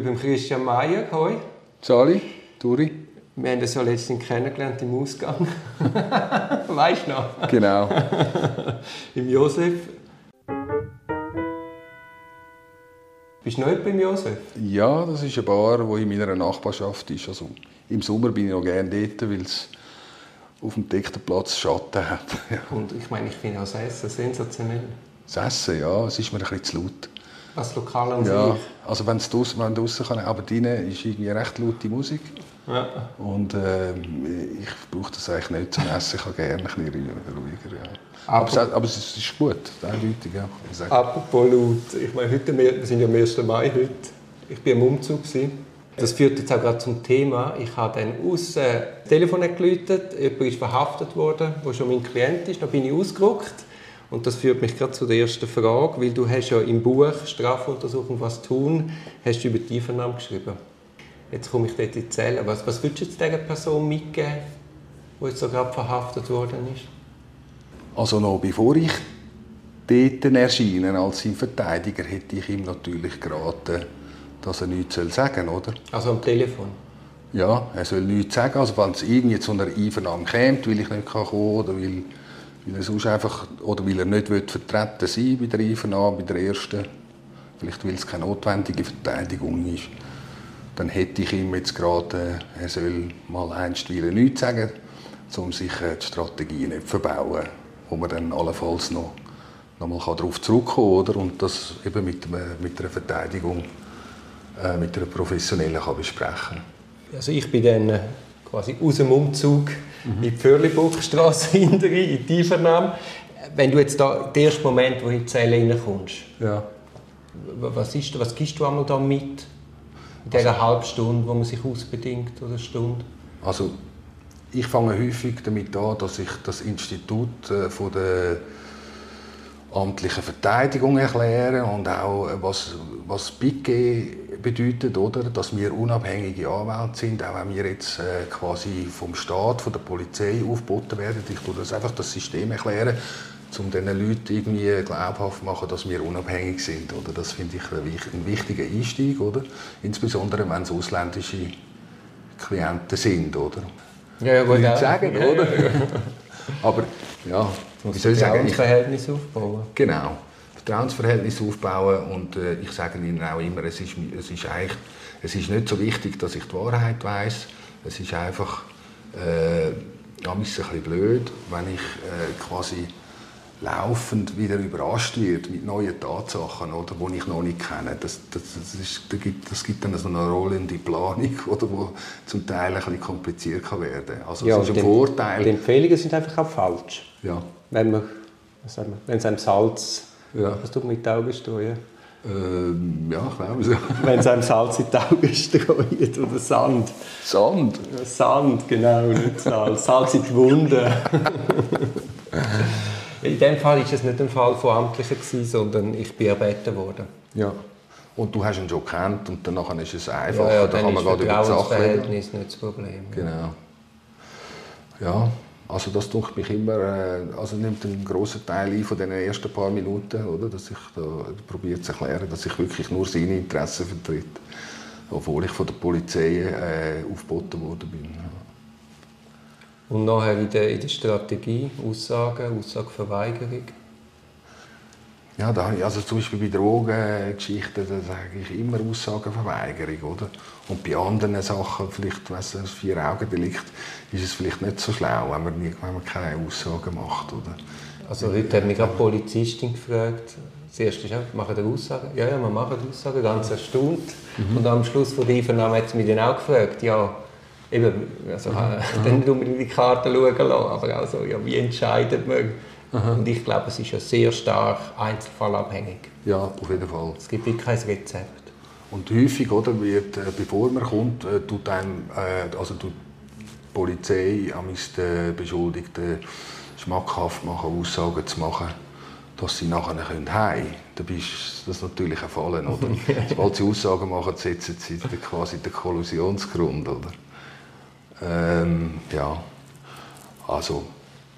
bin beim Christian Mayer. Hoi. Sali, Turi. Wir haben das ja letztens kennengelernt im Ausgang. weißt du noch? Genau. Im Josef. Bist du noch beim Josef? Ja, das ist eine Bar, die in meiner Nachbarschaft ist. Also, Im Sommer bin ich noch gerne dort, weil es auf dem gedeckten Platz Schatten hat. Und ich meine, ich finde auch das Essen sensationell. Das Essen, ja, es ist mir ein bisschen zu laut. Das Lokal an Ja, sich. also wenn es draussen, wenn draussen kann, aber drinnen ist irgendwie recht laute Musik. Ja. Und ähm, ich brauche das eigentlich nicht zum Essen. Ich habe gerne ein bisschen ruhiger. Ja. Aber- Aber, es, aber es ist gut, eindeutig. Ja, ich. Apropos laut. Ich meine, heute, wir sind ja am 1. Mai heute. Ich war am Umzug. gewesen. Das führt jetzt auch gerade zum Thema. Ich habe dann aus äh, das Telefon geläutet. Jemand ist verhaftet worden, der schon mein Klient ist. Da bin ich ausgerückt. Und das führt mich gerade zu der ersten Frage, weil du hast ja im Buch Strafuntersuchung «Was tun?» hast du über die Einvernahme geschrieben. Jetzt komme ich dort in die Zelle. Was, was würdest du jetzt dieser Person mitgeben, die jetzt so gerade verhaftet worden ist? Also noch bevor ich dort erscheine als sein Verteidiger, hätte ich ihm natürlich geraten, dass er nichts sagen soll, oder? Also am Telefon. Ja, er soll nichts sagen. Also wenn es irgendwie zu einer Einvernahme kommt, weil ich nicht kommen kann oder weil, weil er sonst einfach, oder weil er nicht vertreten sein bei der Einvernahme, bei der ersten, vielleicht weil es keine notwendige Verteidigung ist, dann hätte ich ihm jetzt geraten, er soll mal einstweilen nichts sagen, um sich äh, die Strategie nicht zu verbauen, wo man dann allenfalls noch, noch mal darauf zurückkommen kann, oder? und das eben mit, einem- mit einer Verteidigung, äh, mit einer professionellen kann besprechen Also ich bin dann äh, quasi aus dem Umzug in die Pförlibuchstrasse hinterher, in die Einvernahme. Wenn du jetzt da, der erste Moment, wo du in die Zelle reinkommst, Ja. was, ist, was gibst du einmal da mit? In dieser halben Stunde, wo man sich ausbedingt, oder Stunde? Also ich fange häufig damit an, dass ich das Institut äh, von der amtlichen Verteidigung erkläre und auch äh, was, was Piquet bedeutet, oder? dass wir unabhängige Anwälte sind, auch wenn wir jetzt äh, quasi vom Staat, von der Polizei aufgeboten werden. Ich tue das einfach das System erklären, um diesen Leuten irgendwie glaubhaft machen, dass wir unabhängig sind. Oder? Das finde ich ein wich- ein wichtiger Einstieg, oder? insbesondere wenn es ausländische Klienten sind, oder? Ja, ja, ich ja. sagen, Ja, oder? Ja, ja. Aber ja, wie soll ich sagen? Verhältnis aufbauen. genau. Vertrauensverhältnis aufbauen und äh, ich sage Ihnen auch immer, es ist, es ist eigentlich, es ist nicht so wichtig, dass ich die Wahrheit weiß. Es ist einfach äh, ein bisschen blöd, wenn ich äh, quasi laufend wieder überrascht wird mit neuen Tatsachen, oder, die ich noch nicht kenne. Das, das, das, ist, das, gibt, das gibt dann so eine rollende Planung, oder, wo zum Teil ein bisschen kompliziert kann werden. Also es ist ein die- Vorteil. Die Empfehlungen sind einfach auch falsch. Ja. Wenn man, was sagen wir, wenn es einem Salz, Ja. was tut man mit den Augen streuen? Ähm, ja, ich glaube so. Wenn es einem Salz in die Augen streut oder Sand. Sand. Sand, genau, nicht Salz. Salz in die Wunde. in dem Fall war es nicht ein Fall von Amtlichen, gewesen, sondern ich bin erbeten worden. Ja. Und du hast ihn schon gekannt und dann ist es einfacher. Ja, ja, da dann kann man ist gerade über die Sache reden. Nicht das Problem. Genau. Ja, also das tut mich immer, äh, also nimmt einen grossen Teil ein von den ersten paar Minuten, oder, dass ich da probiere zu erklären, dass ich wirklich nur seine Interessen vertrete, obwohl ich von der Polizei äh, aufgeboten worden bin. Und nachher in der, in der Strategie, Aussagen, Aussageverweigerung. Ja, da also zum Beispiel bei Drogengeschichten, da sage ich immer Aussagenverweigerung, oder? Und bei anderen Sachen, vielleicht, weiss du, Vier-Augen-Delikt, ist es vielleicht nicht so schlau, wenn man, wenn man keine Aussagen macht, oder? Also heute hat mich gerade die Polizistin gefragt. Das erste ist auch, machen Sie Aussagen? Ja, ja, wir machen Aussagen, ganz erstaunt. Und am Schluss von der Einvernahme hat sie mich dann auch gefragt, ja, eben, also, äh, dann nicht unbedingt in die Karten schauen lassen, aber auch so, ja, wie entscheidet man? Und ich glaube, es ist ja sehr stark einzelfallabhängig. Ja, auf jeden Fall. Es gibt wirklich kein Rezept. Und häufig, oder, wird, äh, bevor man kommt, äh, tut einem, äh, also tut die Polizei am den Beschuldigten schmackhaft machen, Aussagen zu machen, dass sie nachher können heim. Dann ist das natürlich ein Fallen, oder? Sobald sie Aussagen machen, setzen sie quasi den Kollusionsgrund, oder? Ähm, ja, also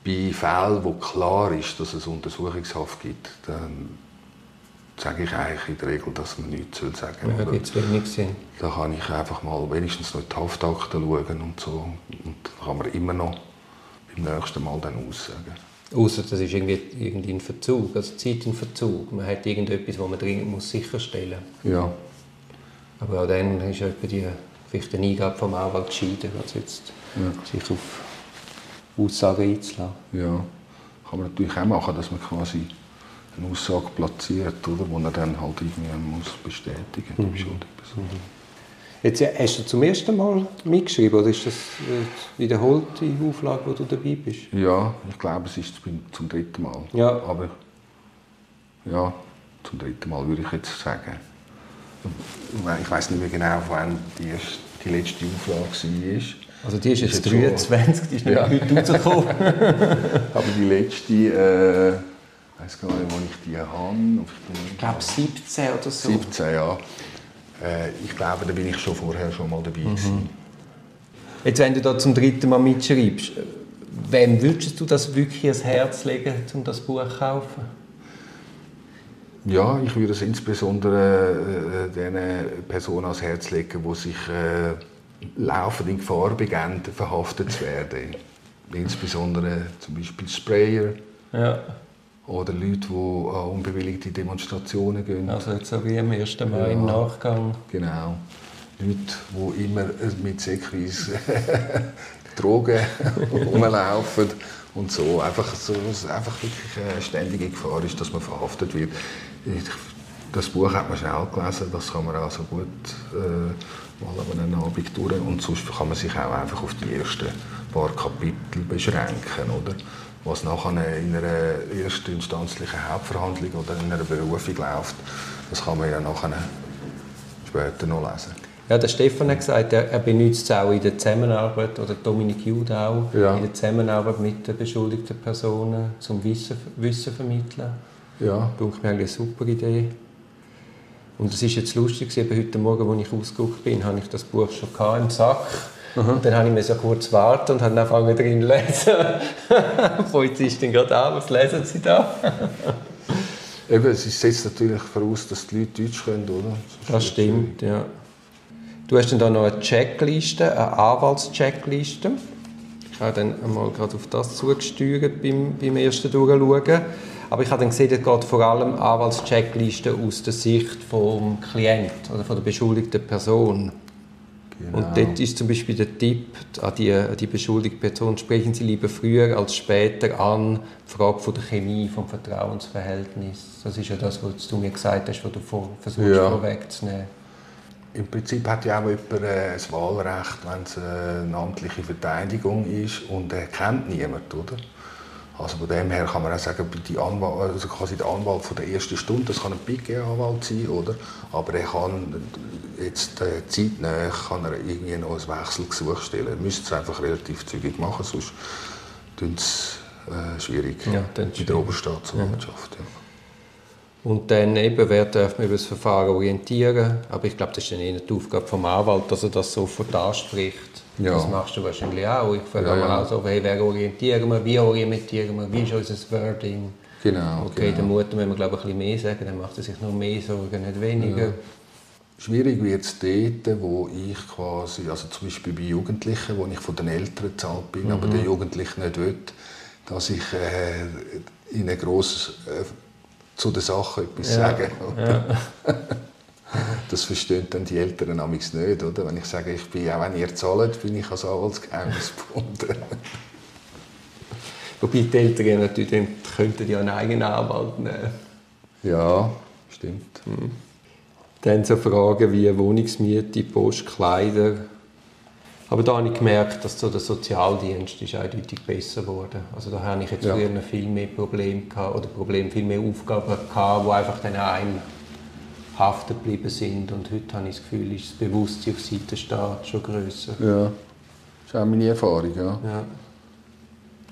bei Fällen, wo klar ist, dass es Untersuchungshaft gibt, dann sage ich eigentlich in der Regel, dass man nichts sagen soll. Ja, gibt es wenig Sinn. Da kann ich einfach mal wenigstens noch die Haftakte schauen und so. Und da kann man immer noch beim nächsten Mal dann aussagen. Außer das ist irgendwie, irgendwie ein Verzug, also Zeit in Verzug. Man hat irgendetwas, was man dringend muss sicherstellen muss. Ja. Aber auch dann ist ja die, vielleicht eine Eingabe vom Anwalt gescheiden, also jetzt ja. sich auf Aussagen einzulassen. Ja, kann man natürlich auch machen, dass man quasi eine Aussage platziert, oder, die er dann halt irgendwie muss bestätigen muss, die mhm. Jetzt hast du zum ersten Mal mitgeschrieben oder ist das eine wiederholte Auflage, wo du dabei bist? Ja, ich glaube, es ist zum dritten Mal. Ja. Aber ja, zum dritten Mal würde ich jetzt sagen. Ich weiß nicht mehr genau, wann die, erste, die letzte Auflage war. Also die ist jetzt, ist jetzt 23, die ist nicht ja. heute rausgekommen. Aber die letzte, äh, ich weiß gar nicht, wann ich die habe. Ich glaube 17 oder so. 17, ja. Äh, ich glaube, da bin ich schon vorher schon mal dabei mhm. Jetzt, wenn du da zum dritten Mal mitschreibst, wem würdest du das wirklich ans Herz legen, um das Buch zu kaufen? Ja, ich würde es insbesondere äh, den Personen ans Herz legen, die sich äh, laufend in Gefahr begeben, verhaftet zu werden. Insbesondere zum Beispiel Sprayer. Ja. Oder Leute, die an unbewilligte Demonstrationen gehen. Also jetzt so wie am 1. Mai ja, im Nachgang. Genau. Leute, die immer mit säckweise Drogen rumlaufen und so. Einfach, so, einfach wirklich eine ständige Gefahr ist, dass man verhaftet wird. Das Buch hat man schnell gelesen, das kann man also gut äh, mal an einem Abend durch. Und sonst kann man sich auch einfach auf die ersten paar Kapitel beschränken, oder? was nachher in einer erstinstanzlichen Hauptverhandlung oder in einer Berufung läuft, das kann man ja nachher später noch lesen. Ja, der Stefan hat gesagt, er, er benutzt es auch in der Zusammenarbeit, oder Dominik Jude auch, ja. in der Zusammenarbeit mit den beschuldigten Personen, zum Wissen, Wissen vermitteln. Ja. Das ist mir eine super Idee. Und es ist jetzt lustig, eben heute Morgen, als ich ausgeguckt bin, habe ich das Buch schon im Sack Mhm. Und dann habe ich so kurz warten und habe angefangen drin zu lesen. die Polizistin gerade an, was lesen Sie da? Eben, es setzt natürlich voraus, dass die Leute Deutsch können, oder? Das, das stimmt, ja. Du hast dann da noch eine Checkliste, eine Anwaltscheckliste. Ich habe dann einmal gerade auf das zugesteuert beim, beim ersten Durchschauen. Aber ich habe dann gesehen, es geht vor allem Anwaltscheckliste aus der Sicht des Klienten oder von der beschuldigten Person. Genau. Und dort ist zum Beispiel der Tipp an die, an die beschuldigte Person, sprechen Sie lieber früher als später an, die Frage von der Chemie, vom Vertrauensverhältnis. Das ist ja das, was du mir gesagt hast, was du vor, versuchst ja. vorwegzunehmen. Im Prinzip hat ja auch jemand äh, ein Wahlrecht, wenn es eine amtliche Verteidigung ist und er kennt niemand, oder? Also von dem her kann man auch sagen, die Anwalt, also quasi der Anwalt von der ersten Stunde, das kann ein PG-Anwalt sein, oder? Aber er kann jetzt äh, zeitnah kann er irgendwie noch ein Wechselgesuch stellen. Er müsste es einfach relativ zügig machen, sonst ist es äh, schwierig ja, dann der Oberstaatsanwaltschaft. Ja. Und dann eben, wer darf man über das Verfahren orientieren? Aber ich glaube, das ist dann eher die Aufgabe vom Anwalt, dass er das sofort anspricht. Ja. Das machst du wahrscheinlich auch. Ich frage ja, ja. auch so, hey, wer orientieren wir, wie orientieren wir, wie ist unser Wording? Genau. Okay, genau. der Mutter müssen wir glaube ich, ein bisschen mehr sagen, dann macht er sich noch mehr Sorgen, nicht weniger. Ja. Schwierig wird es dort, wo ich quasi, also zum Beispiel bei Jugendlichen, wo ich von den Eltern bezahlt bin, mhm. aber der Jugendliche nicht will, dass ich äh, ihnen gross äh, zu der Sache etwas ja. sage. Ja. Das verstehen dann die Eltern nämlich nicht, oder? Wenn ich sage, ich bin, auch wenn ihr zahlt, bin ich als Anwaltsgeheimnis gebunden. Wobei die Eltern natürlich könnten ja einen eigenen Anwalt nehmen. Ja, stimmt. Mhm. Dann so Fragen wie Wohnungsmiete, Post, Kleider. Aber da habe ich gemerkt, dass so der Sozialdienst ist eindeutig besser geworden. Also da habe ich jetzt ja. früher viel mehr Probleme gehabt, oder Probleme, viel mehr Aufgaben gehabt, die einfach dann einem haften geblieben sind. Und heute habe ich das Gefühl, ist das Bewusstsein auf Seite Staat schon grösser. Ja, das ist auch meine Erfahrung. Ja. ja.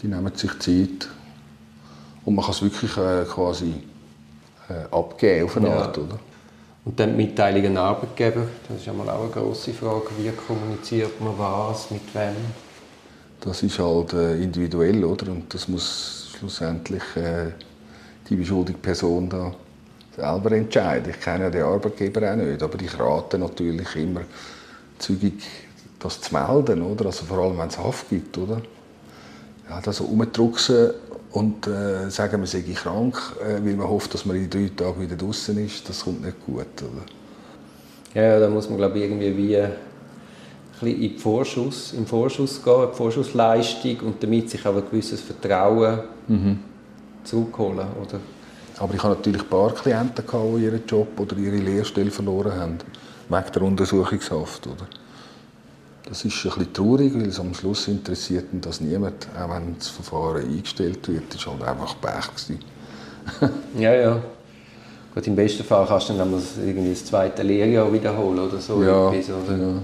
Die nehmen sich Zeit. Und man kann es wirklich äh, quasi äh, abgeben auf eine ja. Art, oder? Und dann die Mitteilung an Arbeitgeber, das ist einmal auch eine grosse Frage, wie kommuniziert man was, mit wem? Das ist halt äh, individuell, oder? Und das muss schlussendlich äh, die beschuldigte Person da selber entscheiden. Ich kenne ja den Arbeitgeber auch nicht, aber ich rate natürlich immer zügig, das zu melden, oder? Also vor allem, wenn es Haft gibt, oder? Ja, das so rumdrucksen und äh, sagen, man sei krank, äh, weil man hofft, dass man in drei Tagen wieder draußen ist, das kommt nicht gut, oder? Ja, da muss man glaube ich irgendwie wie ein bisschen in Vorschuss, im Vorschuss gehen, in die Vorschussleistung und damit sich auch ein gewisses Vertrauen mhm. zurückholen, oder? Aber ich hatte natürlich ein paar Klienten, die ihren Job oder ihre Lehrstelle verloren haben, wegen der Untersuchungshaft, oder? Das ist ein bisschen traurig, weil es am Schluss interessiert das niemand, auch wenn das Verfahren eingestellt wird, das war halt einfach Pech. ja, ja. Gut, Im besten Fall kannst du dann irgendwie das zweite Lehrjahr wiederholen oder so. Ja, oder? ja.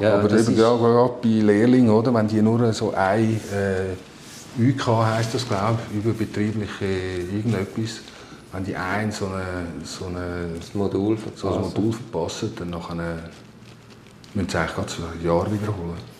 ja aber eben gerade bei Lehrlingen, oder, wenn die nur so ein äh, UK heisst das, glaube ich, überbetriebliche irgendetwas, wenn die ein so, eine, so eine, das Modul verpassen, so ein Modul verpassen dann nachher müssen sie eigentlich gerade ein Jahr wiederholen.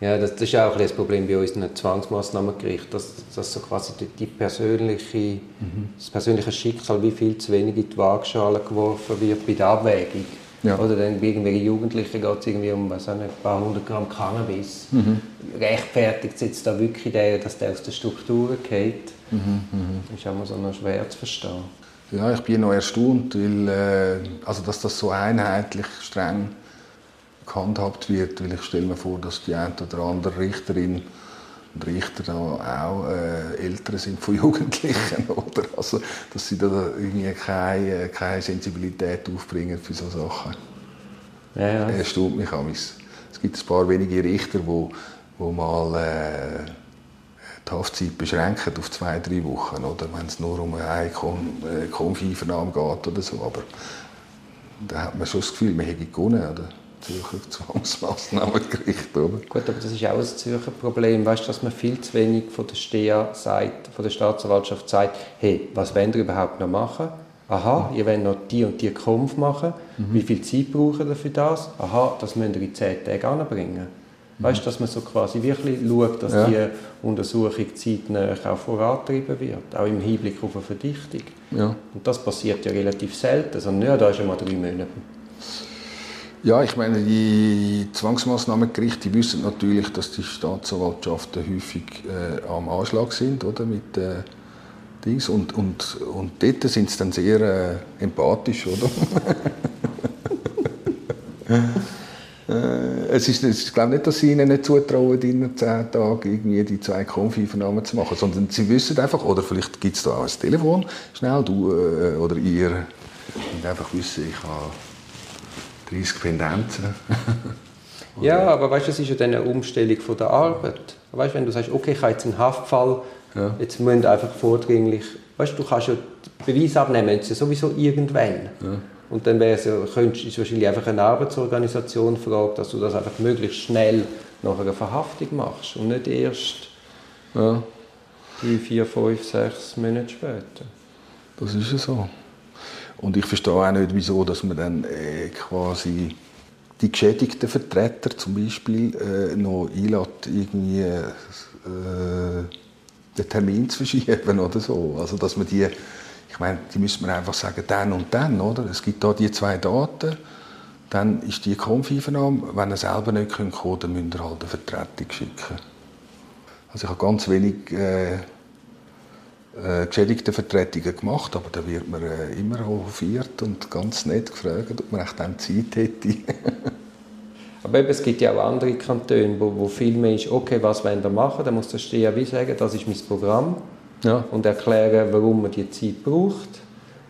Ja, das, das ist auch ein das Problem bei unseren Zwangsmaßnahmengericht, dass, dass so quasi die, die persönliche, mhm. das persönliche Schicksal wie viel zu wenig in die Waagschale geworfen wird bei der Abwägung. Ja. Oder dann bei irgendwelchen Jugendlichen geht es irgendwie um was ein paar hundert Gramm Cannabis. Mhm. Rechtfertigt es jetzt da wirklich der, dass der aus der Struktur geht? Mhm. Mhm. Das ist auch so noch schwer zu verstehen. Ja, ich bin noch erstaunt, weil, äh, also dass das so einheitlich streng gehandhabt wird, weil ich stelle mir vor, dass die eine oder andere Richterin und Richter auch äh, Eltern sind von Jugendlichen, oder? Also, dass sie da irgendwie keine, keine Sensibilität aufbringen für solche Sachen. Ja, ja. Das erstaunt mich auch. Es gibt ein paar wenige Richter, die wo, wo mal äh, die Haftzeit beschränken auf zwei, drei Wochen, oder? wenn es nur um eine Konfivernahme geht oder so. Aber da hat man schon das Gefühl, man hätte gewonnen. Oder? Zürcher Zwangsmaßnahmengericht, oder? Gut, aber das ist auch ein Zürcher Problem, weißt, dass man viel zu wenig von der STEA sagt, von der Staatsanwaltschaft sagt, hey, was wollt ihr überhaupt noch machen? Aha, ihr wollt noch die und die Kampf machen. Mhm. Wie viel Zeit braucht ihr für das? Aha, das müsst ihr in zehn Tagen anbringen. Mhm. Weißt, dass man so quasi wirklich schaut, dass ja. die Untersuchung zeitnah auch vorangetrieben wird, auch im Hinblick auf eine Verdichtung. Ja. Und das passiert ja relativ selten, sondern ja, da ist ja mal drei Monate ja, ich meine, die Zwangsmaßnahmengerichte wissen natürlich, dass die Staatsanwaltschaften häufig äh, am Anschlag sind, oder, mit äh, Dings. Und, und, und dort sind sie dann sehr äh, empathisch, oder? äh, es ist, ich glaube nicht, dass sie ihnen nicht zutrauen, in zehn Tagen irgendwie die zwei Konfivernahmen zu machen, sondern sie wissen einfach, oder vielleicht gibt es da auch ein Telefon, schnell, du äh, oder ihr, und einfach wissen, ich habe 30 Pendenzen. ja, aber weißt, das ist ja dann eine Umstellung von der Arbeit. Weißt, wenn du sagst, okay, ich habe jetzt einen Haftfall, ja. jetzt müssen einfach vordringlich, weißt, du kannst ja Beweis abnehmen, ja sowieso irgendwann. Ja. Und dann wäre es ja, könntest, ist wahrscheinlich einfach eine Arbeitsorganisation fragt, dass du das einfach möglichst schnell nach einer Verhaftung machst und nicht erst ja. drei, vier, fünf, sechs Monate später. Das ist ja so. Und ich verstehe auch nicht, wieso dass man dann äh, quasi die geschädigten Vertreter zum Beispiel äh, noch einlädt, irgendwie äh, den Termin zu verschieben oder so. Also dass man die, ich meine, die müssen man einfach sagen, dann und dann, oder? Es gibt da die zwei Daten, dann ist die Konfivernahme. Wenn er selber nicht kommen kann, dann müsst ihr halt eine Vertretung schicken. Also ich habe ganz wenig äh, äh, Geschädigtenvertretungen gemacht, aber da wird man äh, immer hofiert und ganz nett gefragt, ob man echt dann Zeit hätte. aber eben, es gibt ja auch andere Kantone, wo, wo viel mehr ist, okay, was wollen wir machen, dann muss der Steher wie sagen, das ist mein Programm ja. und erklären, warum man die Zeit braucht.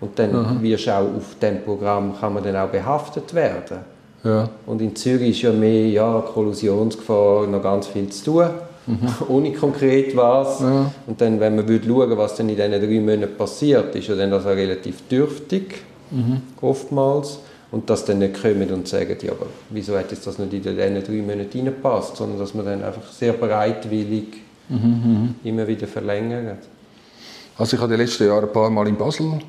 Und dann mhm. wirst auch auf dem Programm kann man dann auch behaftet werden. Ja. Und in Zürich ist ja mehr ja, Kollusionsgefahr, noch ganz viel zu tun mhm. ohne konkret was. Ja. Und dann, wenn man würde schauen, was dann in diesen drei Monaten passiert, ist ja dann das auch relativ dürftig, mhm. oftmals. Und dass dann nicht kommen und sagen, ja, aber wieso hat jetzt das nicht in diesen drei Monaten reingepasst, sondern dass man dann einfach sehr bereitwillig mhm, mhm. immer wieder verlängert. Also ich habe die letzten Jahre ein paar Mal in Basel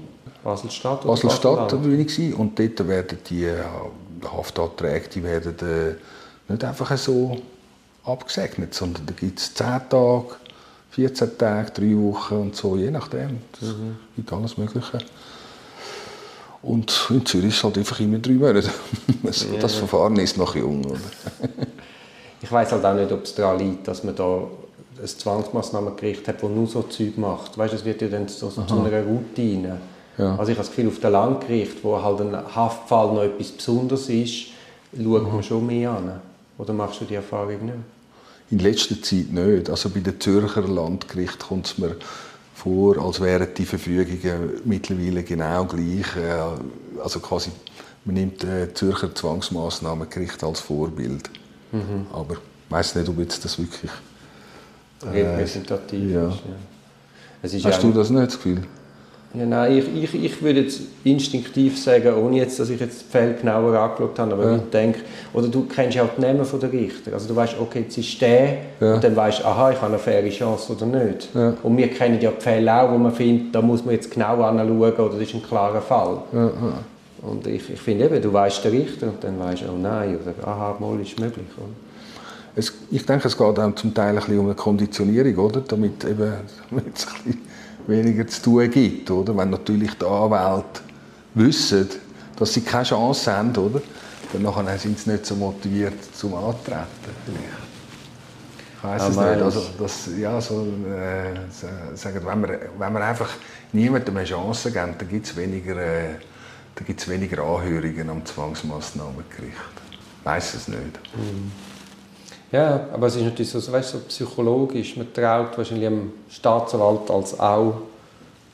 Basel-Stadt Basel-Stadt und dort werden die Haftanträge die werden, äh, nicht einfach so abgesegnet, sondern da gibt es 10 Tage, 14 Tage, 3 Wochen und so, je nachdem. Das mhm. gibt alles Mögliche. Und in Zürich ist es halt einfach immer drei Monate. Das, ja. das Verfahren ist noch jung. Oder? ich weiß halt auch nicht, ob es daran liegt, dass man da ein Zwangsmaßnahmengericht hat, das nur so Zeug macht. Weißt, es wird ja dann so, so zu einer Routine. Ja. Also ich habe das Gefühl, auf dem Landgericht, wo halt ein Haftfall noch etwas Besonderes ist, schaut man schon mehr an. Oder machst du die Erfahrung nicht? In letzter Zeit nicht. Also bei den Zürcher Landgericht kommt es mir vor, als wären die Verfügungen mittlerweile genau gleich. Äh, also quasi, man nimmt das Zürcher Zwangsmaßnahmengericht als Vorbild. Mhm. Aber ich weiß nicht, ob jetzt das wirklich äh, repräsentativ ja. ist. Ja. Hast du das nicht das Gefühl? Ja, nein, ich, ich, ich würde jetzt instinktiv sagen, ohne jetzt, dass ich jetzt die Fälle genauer angeschaut habe, aber ja. ich denke, oder du kennst ja auch die Namen der Richter. Also du weißt, okay, jetzt ist der ja. und dann weißt du, aha, ich habe eine faire Chance oder nicht. Ja. Und wir kennen ja die Fälle auch, wo man findet, da muss man jetzt genau anschauen oder das ist ein klarer Fall. Und ich, ich finde eben, du weißt den Richter und dann weißt du, oh nein, oder aha, mal ist möglich. Oder? Es, ich denke, es geht auch zum Teil ein bisschen um eine Konditionierung, oder? damit eben damit es ein bisschen weniger zu tun gibt. Oder? Wenn natürlich die Anwälte wissen, dass sie keine Chance haben, oder? dann sind sie nicht so motiviert zum Antreten. Ich weiß es nicht. Also, das, ja, so, äh, sagen, wenn, wir, wenn wir einfach niemandem eine Chance geben, dann gibt es weniger, äh, weniger Anhörungen am Zwangsmaßnahmengericht. Ich weiß es nicht. Mhm. Ja, aber es ist natürlich so, weißt, so psychologisch. Man traut wahrscheinlich dem Staatsanwalt als auch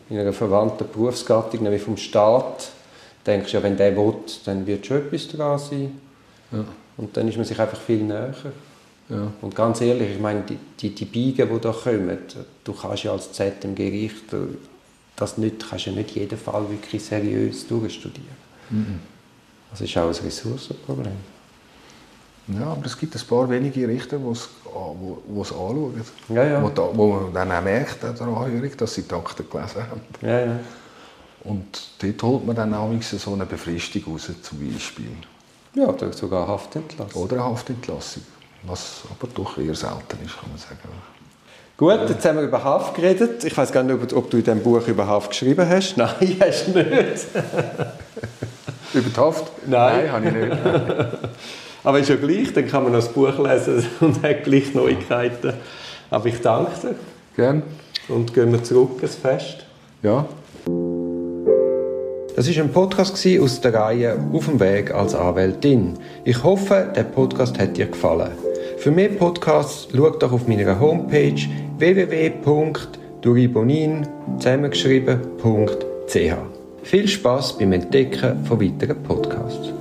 in einer verwandten Berufsgattung, nämlich vom Staat, denkst du ja, wenn der will, dann wird schon etwas dran sein. Ja. Und dann ist man sich einfach viel näher. Ja. Und ganz ehrlich, ich meine, die, die, die Biegen, die da kommen, du kannst ja als ZMG-Richter das nicht, kannst ja nicht jeden Fall wirklich seriös durchstudieren. Mhm. Das ist auch ein Ressourcenproblem. Ja, aber es gibt ein paar wenige Richter, die es, wo, es anschauen. Ja, ja. Wo, da, wo man dann auch merkt der Anhörung, dass sie die Akten gelesen haben. Ja, ja. Und dort holt man dann auch so eine Befristung raus, zum Beispiel. Ja, oder sogar Haftentlassung. Oder eine Haftentlassung, was aber doch eher selten ist, kann man sagen. Gut, jetzt haben wir über Haft geredet. Ich weiß gar nicht, ob du in diesem Buch über Haft geschrieben hast. Nein, hast du nicht. über die Haft? Nein, Nein habe ich nicht. Aber ist ja gleich, dann kann man noch das Buch lesen und hat gleich Neuigkeiten. Aber ich danke dir. Gerne. Und gehen wir zurück ins Fest. Ja. Das ist ein Podcast aus der Reihe Auf dem Weg als Anwältin. Ich hoffe, der Podcast hat dir gefallen. Für mehr Podcasts schau doch auf meiner Homepage www.duribonin zusammengeschrieben.ch. Viel Spaß beim Entdecken von weiteren Podcasts.